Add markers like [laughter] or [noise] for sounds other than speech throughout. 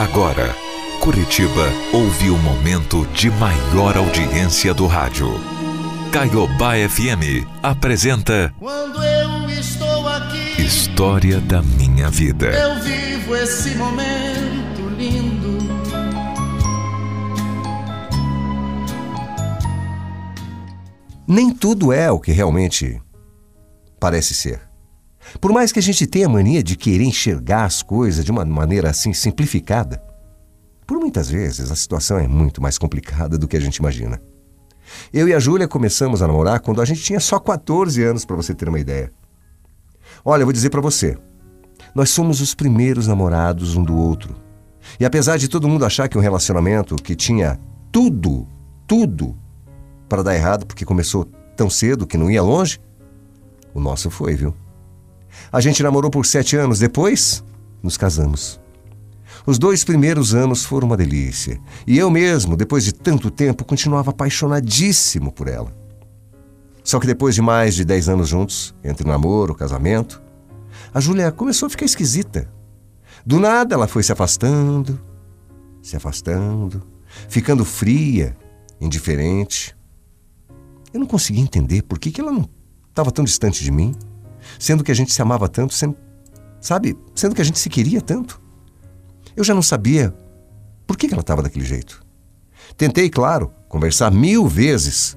Agora, Curitiba ouve o momento de maior audiência do rádio. Caiobá FM apresenta Quando eu estou aqui, História da Minha Vida. eu vivo esse momento lindo. Nem tudo é o que realmente parece ser. Por mais que a gente tenha a mania de querer enxergar as coisas de uma maneira assim simplificada, por muitas vezes a situação é muito mais complicada do que a gente imagina. Eu e a Júlia começamos a namorar quando a gente tinha só 14 anos, para você ter uma ideia. Olha, eu vou dizer para você, nós somos os primeiros namorados um do outro. E apesar de todo mundo achar que um relacionamento que tinha tudo, tudo para dar errado porque começou tão cedo que não ia longe, o nosso foi, viu? A gente namorou por sete anos, depois nos casamos. Os dois primeiros anos foram uma delícia. E eu mesmo, depois de tanto tempo, continuava apaixonadíssimo por ela. Só que depois de mais de dez anos juntos, entre namoro, casamento, a Júlia começou a ficar esquisita. Do nada ela foi se afastando, se afastando, ficando fria, indiferente. Eu não conseguia entender por que, que ela não estava tão distante de mim, sendo que a gente se amava tanto, sendo, sabe, sendo que a gente se queria tanto. Eu já não sabia por que, ela estava daquele jeito. Tentei, claro, conversar mil vezes.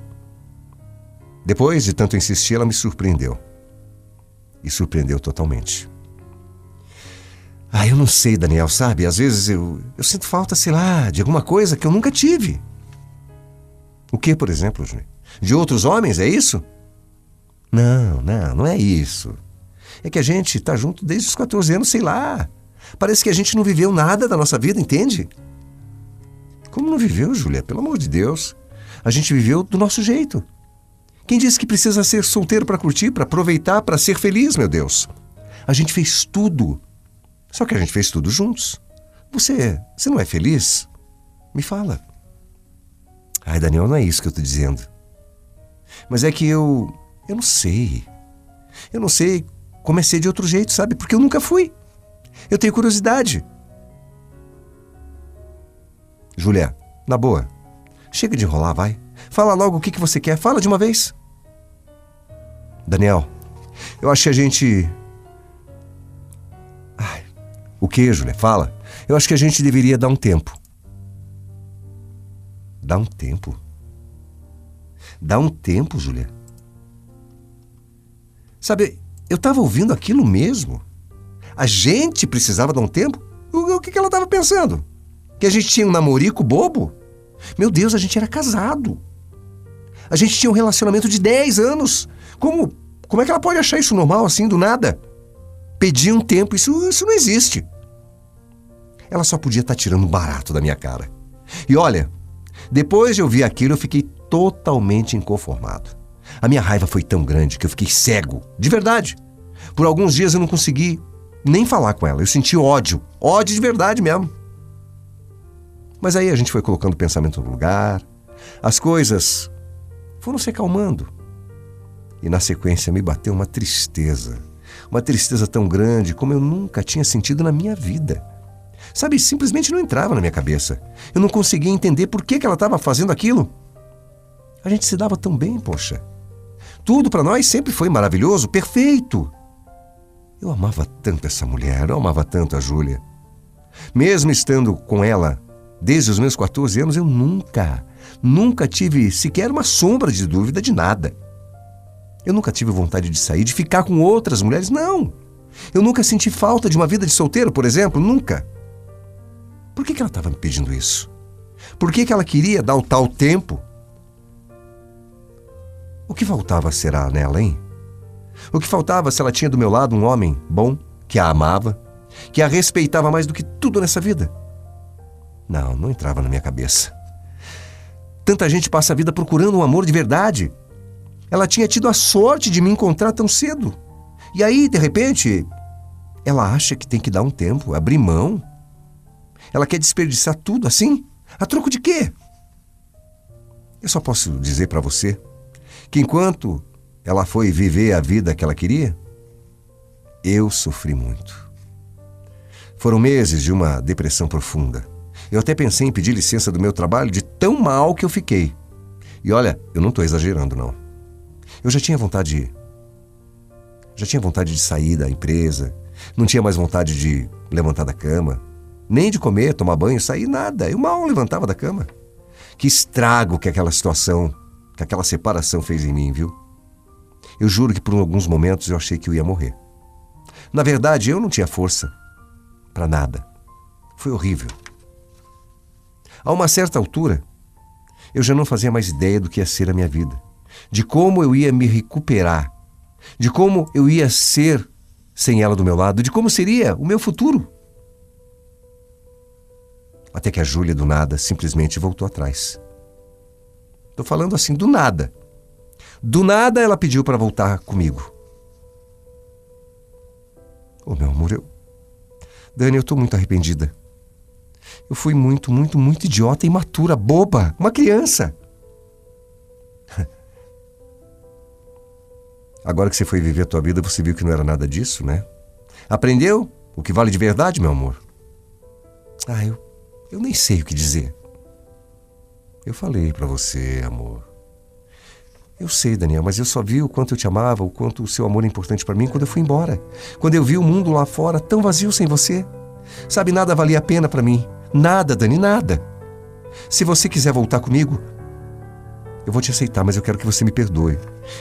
Depois de tanto insistir, ela me surpreendeu. E surpreendeu totalmente. Ah, eu não sei, Daniel, sabe? Às vezes eu, eu sinto falta, sei lá, de alguma coisa que eu nunca tive. O que, por exemplo, Júnior? De outros homens, é isso? Não, não, não é isso. É que a gente tá junto desde os 14 anos, sei lá. Parece que a gente não viveu nada da nossa vida, entende? Como não viveu, Júlia? Pelo amor de Deus. A gente viveu do nosso jeito. Quem disse que precisa ser solteiro para curtir, para aproveitar, para ser feliz, meu Deus? A gente fez tudo. Só que a gente fez tudo juntos. Você, você não é feliz? Me fala. Ai, Daniel, não é isso que eu tô dizendo. Mas é que eu. Eu não sei. Eu não sei como é de outro jeito, sabe? Porque eu nunca fui. Eu tenho curiosidade. Julia, na boa, chega de enrolar, vai. Fala logo o que, que você quer. Fala de uma vez. Daniel, eu acho que a gente. Ai, o que, Julia? Fala. Eu acho que a gente deveria dar um tempo. Dar um tempo? Dá um tempo, Julia. Sabe, eu estava ouvindo aquilo mesmo. A gente precisava dar um tempo? O, o que, que ela estava pensando? Que a gente tinha um namorico bobo? Meu Deus, a gente era casado. A gente tinha um relacionamento de 10 anos. Como, como é que ela pode achar isso normal assim, do nada? Pedir um tempo, isso, isso não existe. Ela só podia estar tirando barato da minha cara. E olha, depois de ouvir aquilo, eu fiquei totalmente inconformado. A minha raiva foi tão grande que eu fiquei cego, de verdade. Por alguns dias eu não consegui nem falar com ela. Eu senti ódio, ódio de verdade mesmo. Mas aí a gente foi colocando o pensamento no lugar, as coisas foram se acalmando. E na sequência me bateu uma tristeza, uma tristeza tão grande como eu nunca tinha sentido na minha vida. Sabe, simplesmente não entrava na minha cabeça. Eu não conseguia entender por que, que ela estava fazendo aquilo. A gente se dava tão bem, poxa. Tudo para nós sempre foi maravilhoso, perfeito. Eu amava tanto essa mulher, eu amava tanto a Júlia. Mesmo estando com ela desde os meus 14 anos, eu nunca, nunca tive sequer uma sombra de dúvida de nada. Eu nunca tive vontade de sair, de ficar com outras mulheres, não. Eu nunca senti falta de uma vida de solteiro, por exemplo, nunca. Por que, que ela estava me pedindo isso? Por que, que ela queria dar o tal tempo? O que faltava será nela, hein? O que faltava se ela tinha do meu lado um homem bom, que a amava, que a respeitava mais do que tudo nessa vida? Não, não entrava na minha cabeça. Tanta gente passa a vida procurando um amor de verdade. Ela tinha tido a sorte de me encontrar tão cedo. E aí, de repente, ela acha que tem que dar um tempo, abrir mão. Ela quer desperdiçar tudo assim? A troco de quê? Eu só posso dizer para você que enquanto ela foi viver a vida que ela queria, eu sofri muito. Foram meses de uma depressão profunda. Eu até pensei em pedir licença do meu trabalho de tão mal que eu fiquei. E olha, eu não estou exagerando, não. Eu já tinha vontade de. Já tinha vontade de sair da empresa. Não tinha mais vontade de levantar da cama. Nem de comer, tomar banho, sair, nada. Eu mal levantava da cama. Que estrago que aquela situação, que aquela separação fez em mim, viu? Eu juro que por alguns momentos eu achei que eu ia morrer. Na verdade, eu não tinha força para nada. Foi horrível. A uma certa altura, eu já não fazia mais ideia do que ia ser a minha vida, de como eu ia me recuperar, de como eu ia ser sem ela do meu lado, de como seria o meu futuro. Até que a Júlia, do nada, simplesmente voltou atrás. Estou falando assim, do nada. Do nada ela pediu para voltar comigo. Oh, meu amor, eu. Dani, eu estou muito arrependida. Eu fui muito, muito, muito idiota, imatura, boba, uma criança. [laughs] Agora que você foi viver a tua vida, você viu que não era nada disso, né? Aprendeu o que vale de verdade, meu amor? Ah, eu, eu nem sei o que dizer. Eu falei para você, amor. Eu sei, Daniel, mas eu só vi o quanto eu te amava, o quanto o seu amor é importante para mim quando eu fui embora. Quando eu vi o mundo lá fora tão vazio sem você. Sabe, nada valia a pena para mim. Nada, Dani, nada. Se você quiser voltar comigo, eu vou te aceitar, mas eu quero que você me perdoe.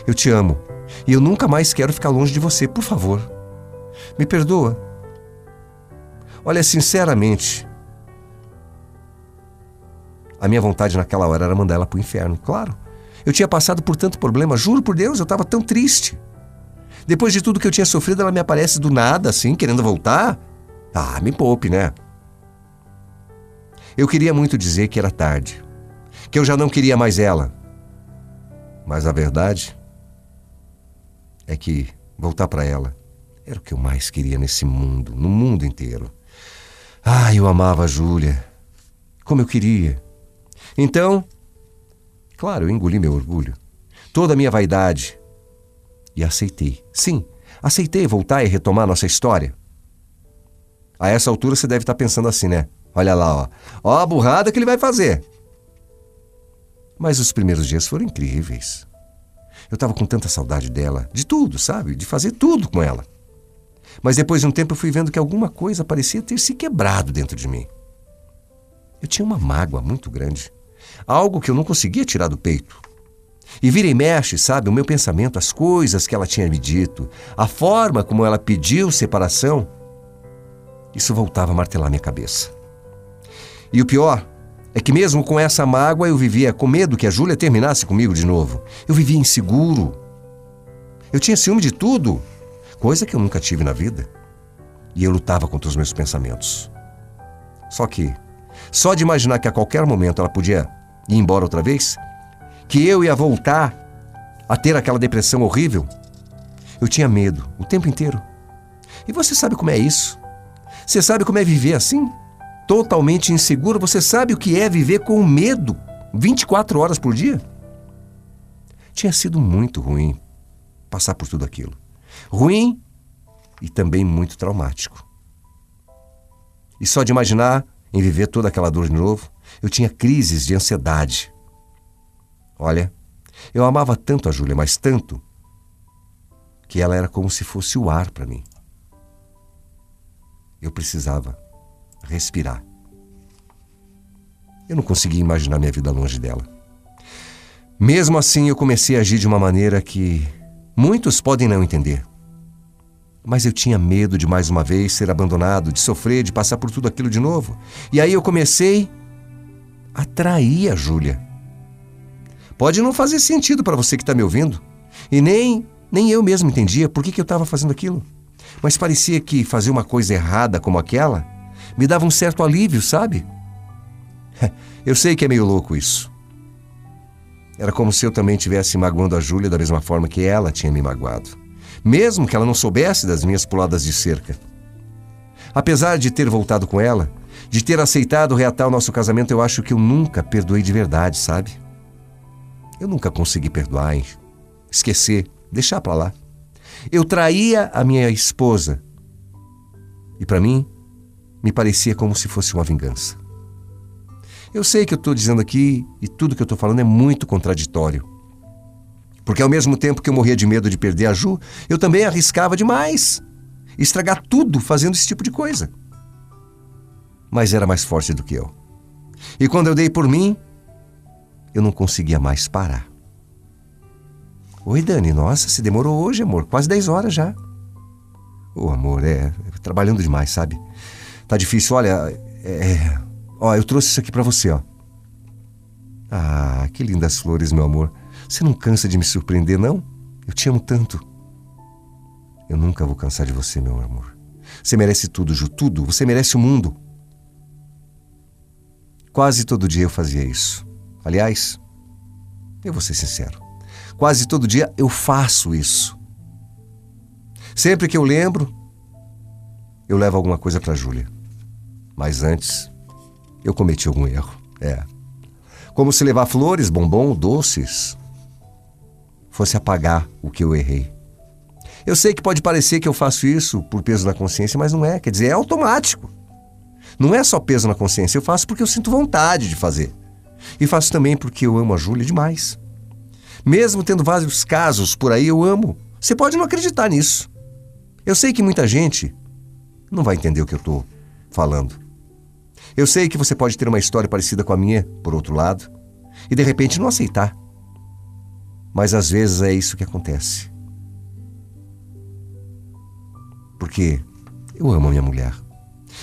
Eu te amo. E eu nunca mais quero ficar longe de você, por favor. Me perdoa. Olha, sinceramente, a minha vontade naquela hora era mandar ela para o inferno, claro. Eu tinha passado por tanto problema, juro por Deus, eu estava tão triste. Depois de tudo que eu tinha sofrido, ela me aparece do nada, assim, querendo voltar. Ah, me poupe, né? Eu queria muito dizer que era tarde, que eu já não queria mais ela. Mas a verdade é que voltar para ela era o que eu mais queria nesse mundo, no mundo inteiro. Ah, eu amava a Júlia. Como eu queria. Então, claro, eu engoli meu orgulho, toda a minha vaidade e aceitei. Sim, aceitei voltar e retomar nossa história. A essa altura você deve estar pensando assim, né? Olha lá, ó. Ó a burrada que ele vai fazer. Mas os primeiros dias foram incríveis. Eu estava com tanta saudade dela, de tudo, sabe? De fazer tudo com ela. Mas depois de um tempo eu fui vendo que alguma coisa parecia ter se quebrado dentro de mim. Eu tinha uma mágoa muito grande. Algo que eu não conseguia tirar do peito. E vira e mexe, sabe, o meu pensamento, as coisas que ela tinha me dito, a forma como ela pediu separação, isso voltava a martelar minha cabeça. E o pior é que, mesmo com essa mágoa, eu vivia com medo que a Júlia terminasse comigo de novo. Eu vivia inseguro. Eu tinha ciúme de tudo, coisa que eu nunca tive na vida. E eu lutava contra os meus pensamentos. Só que, só de imaginar que a qualquer momento ela podia ir embora outra vez, que eu ia voltar a ter aquela depressão horrível, eu tinha medo o tempo inteiro. E você sabe como é isso? Você sabe como é viver assim? totalmente inseguro, você sabe o que é viver com medo 24 horas por dia? Tinha sido muito ruim passar por tudo aquilo. Ruim e também muito traumático. E só de imaginar em viver toda aquela dor de novo, eu tinha crises de ansiedade. Olha, eu amava tanto a Júlia, mas tanto, que ela era como se fosse o ar para mim. Eu precisava respirar. Eu não conseguia imaginar minha vida longe dela. Mesmo assim, eu comecei a agir de uma maneira que muitos podem não entender. Mas eu tinha medo de mais uma vez ser abandonado, de sofrer, de passar por tudo aquilo de novo. E aí eu comecei a trair a Júlia. Pode não fazer sentido para você que está me ouvindo. E nem, nem eu mesmo entendia por que, que eu estava fazendo aquilo. Mas parecia que fazer uma coisa errada como aquela me dava um certo alívio, sabe? [laughs] Eu sei que é meio louco isso. Era como se eu também tivesse magoando a Júlia da mesma forma que ela tinha me magoado. Mesmo que ela não soubesse das minhas puladas de cerca. Apesar de ter voltado com ela, de ter aceitado reatar o nosso casamento, eu acho que eu nunca perdoei de verdade, sabe? Eu nunca consegui perdoar, hein? esquecer, deixar para lá. Eu traía a minha esposa. E para mim, me parecia como se fosse uma vingança. Eu sei que eu estou dizendo aqui e tudo que eu estou falando é muito contraditório. Porque ao mesmo tempo que eu morria de medo de perder a Ju, eu também arriscava demais estragar tudo fazendo esse tipo de coisa. Mas era mais forte do que eu. E quando eu dei por mim, eu não conseguia mais parar. Oi, Dani, nossa, se demorou hoje, amor, quase 10 horas já. Ô, oh, amor, é, trabalhando demais, sabe? Tá difícil, olha, é, ó, eu trouxe isso aqui para você, ó. Ah, que lindas flores, meu amor. Você não cansa de me surpreender, não? Eu te amo tanto. Eu nunca vou cansar de você, meu amor. Você merece tudo, Ju, tudo. Você merece o mundo. Quase todo dia eu fazia isso. Aliás, eu vou ser sincero. Quase todo dia eu faço isso. Sempre que eu lembro, eu levo alguma coisa para Júlia. Mas antes, eu cometi algum erro. É. Como se levar flores, bombom, doces, fosse apagar o que eu errei. Eu sei que pode parecer que eu faço isso por peso na consciência, mas não é. Quer dizer, é automático. Não é só peso na consciência, eu faço porque eu sinto vontade de fazer. E faço também porque eu amo a Júlia demais. Mesmo tendo vários casos por aí, eu amo. Você pode não acreditar nisso. Eu sei que muita gente não vai entender o que eu estou falando. Eu sei que você pode ter uma história parecida com a minha, por outro lado, e de repente não aceitar. Mas às vezes é isso que acontece. Porque eu amo a minha mulher.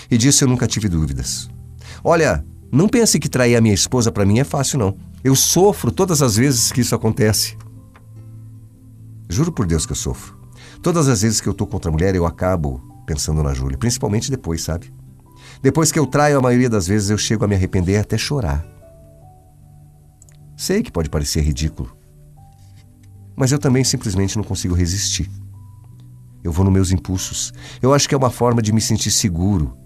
E disso eu nunca tive dúvidas. Olha, não pense que trair a minha esposa para mim é fácil, não. Eu sofro todas as vezes que isso acontece. Juro por Deus que eu sofro. Todas as vezes que eu tô contra a mulher, eu acabo pensando na Júlia, principalmente depois, sabe? Depois que eu traio, a maioria das vezes eu chego a me arrepender até chorar. Sei que pode parecer ridículo, mas eu também simplesmente não consigo resistir. Eu vou nos meus impulsos. Eu acho que é uma forma de me sentir seguro,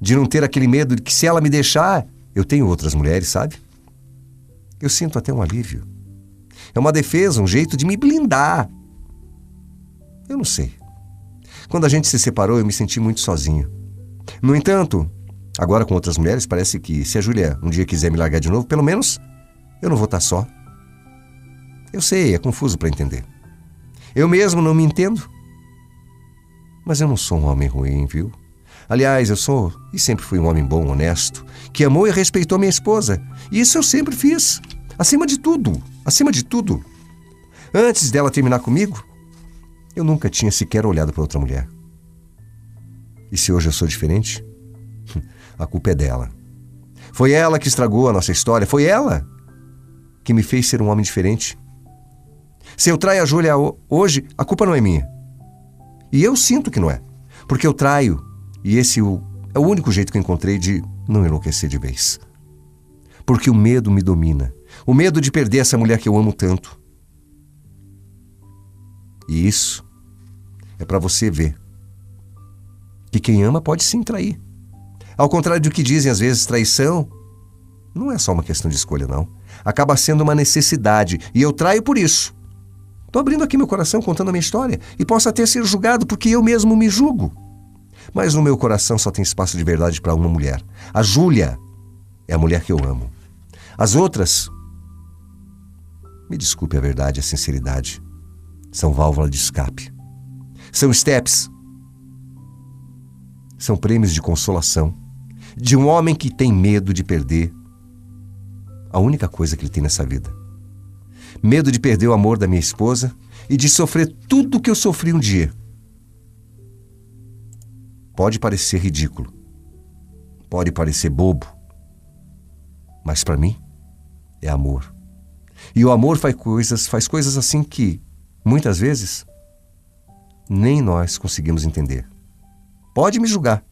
de não ter aquele medo de que se ela me deixar, eu tenho outras mulheres, sabe? Eu sinto até um alívio. É uma defesa, um jeito de me blindar. Eu não sei. Quando a gente se separou, eu me senti muito sozinho. No entanto, agora com outras mulheres, parece que se a Júlia um dia quiser me largar de novo, pelo menos eu não vou estar só. Eu sei, é confuso para entender. Eu mesmo não me entendo. Mas eu não sou um homem ruim, viu? Aliás, eu sou e sempre fui um homem bom, honesto, que amou e respeitou minha esposa. E isso eu sempre fiz. Acima de tudo, acima de tudo. Antes dela terminar comigo, eu nunca tinha sequer olhado para outra mulher. E se hoje eu sou diferente? [laughs] A culpa é dela. Foi ela que estragou a nossa história, foi ela que me fez ser um homem diferente. Se eu traio a Júlia hoje, a culpa não é minha. E eu sinto que não é. Porque eu traio, e esse é o único jeito que encontrei de não enlouquecer de vez. Porque o medo me domina. O medo de perder essa mulher que eu amo tanto. E isso é para você ver que quem ama pode sim trair. Ao contrário do que dizem às vezes, traição não é só uma questão de escolha, não. Acaba sendo uma necessidade e eu traio por isso. Estou abrindo aqui meu coração contando a minha história e posso até ser julgado porque eu mesmo me julgo. Mas no meu coração só tem espaço de verdade para uma mulher. A Júlia é a mulher que eu amo. As outras, me desculpe a verdade, a sinceridade, são válvula de escape. São steps. São prêmios de consolação de um homem que tem medo de perder a única coisa que ele tem nessa vida medo de perder o amor da minha esposa e de sofrer tudo o que eu sofri um dia. Pode parecer ridículo, pode parecer bobo, mas para mim é amor. E o amor faz coisas, faz coisas assim que muitas vezes nem nós conseguimos entender. Pode me julgar,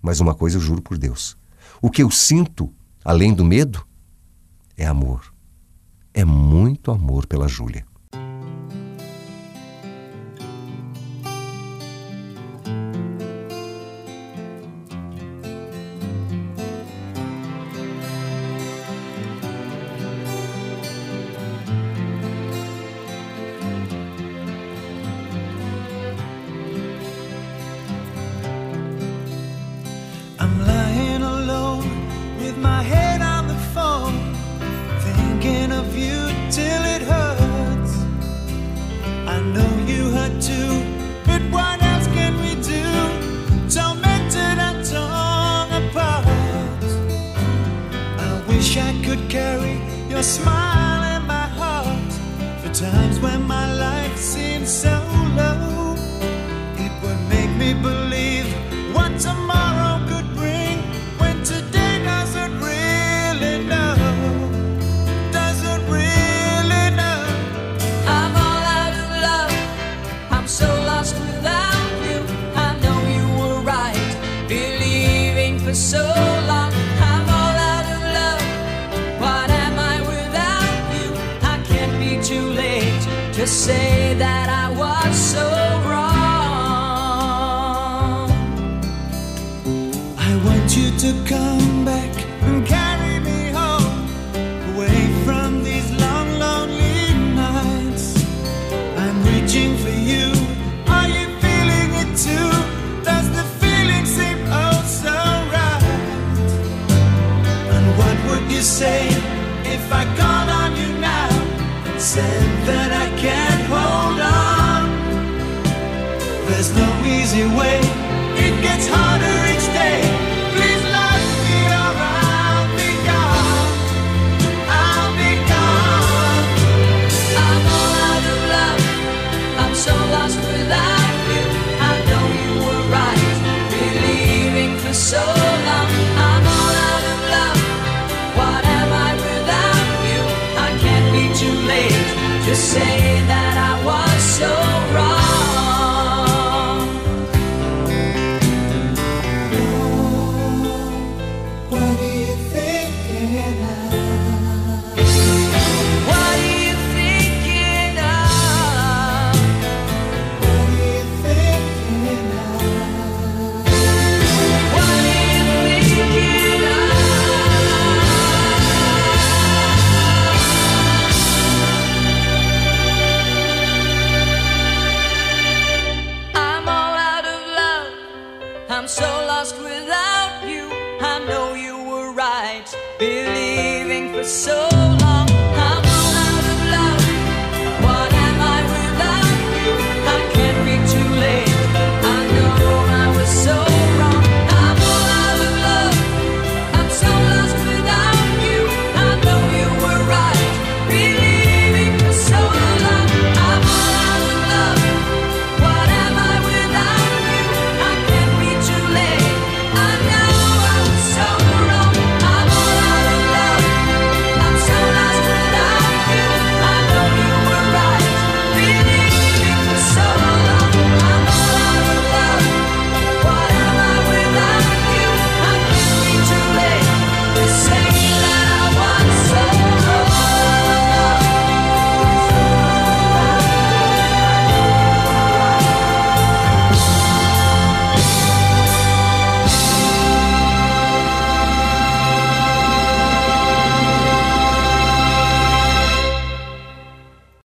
mas uma coisa eu juro por Deus: o que eu sinto, além do medo, é amor é muito amor pela Júlia. for so long. I'm all out of love. What am I without you? I can't be too late to say that I was so wrong. I want you to come back. you say if I call on you now and said that I can't hold on? There's no easy way, it gets harder each day. say that I was so wrong. I'm so lost without you. I know you were right, believing for so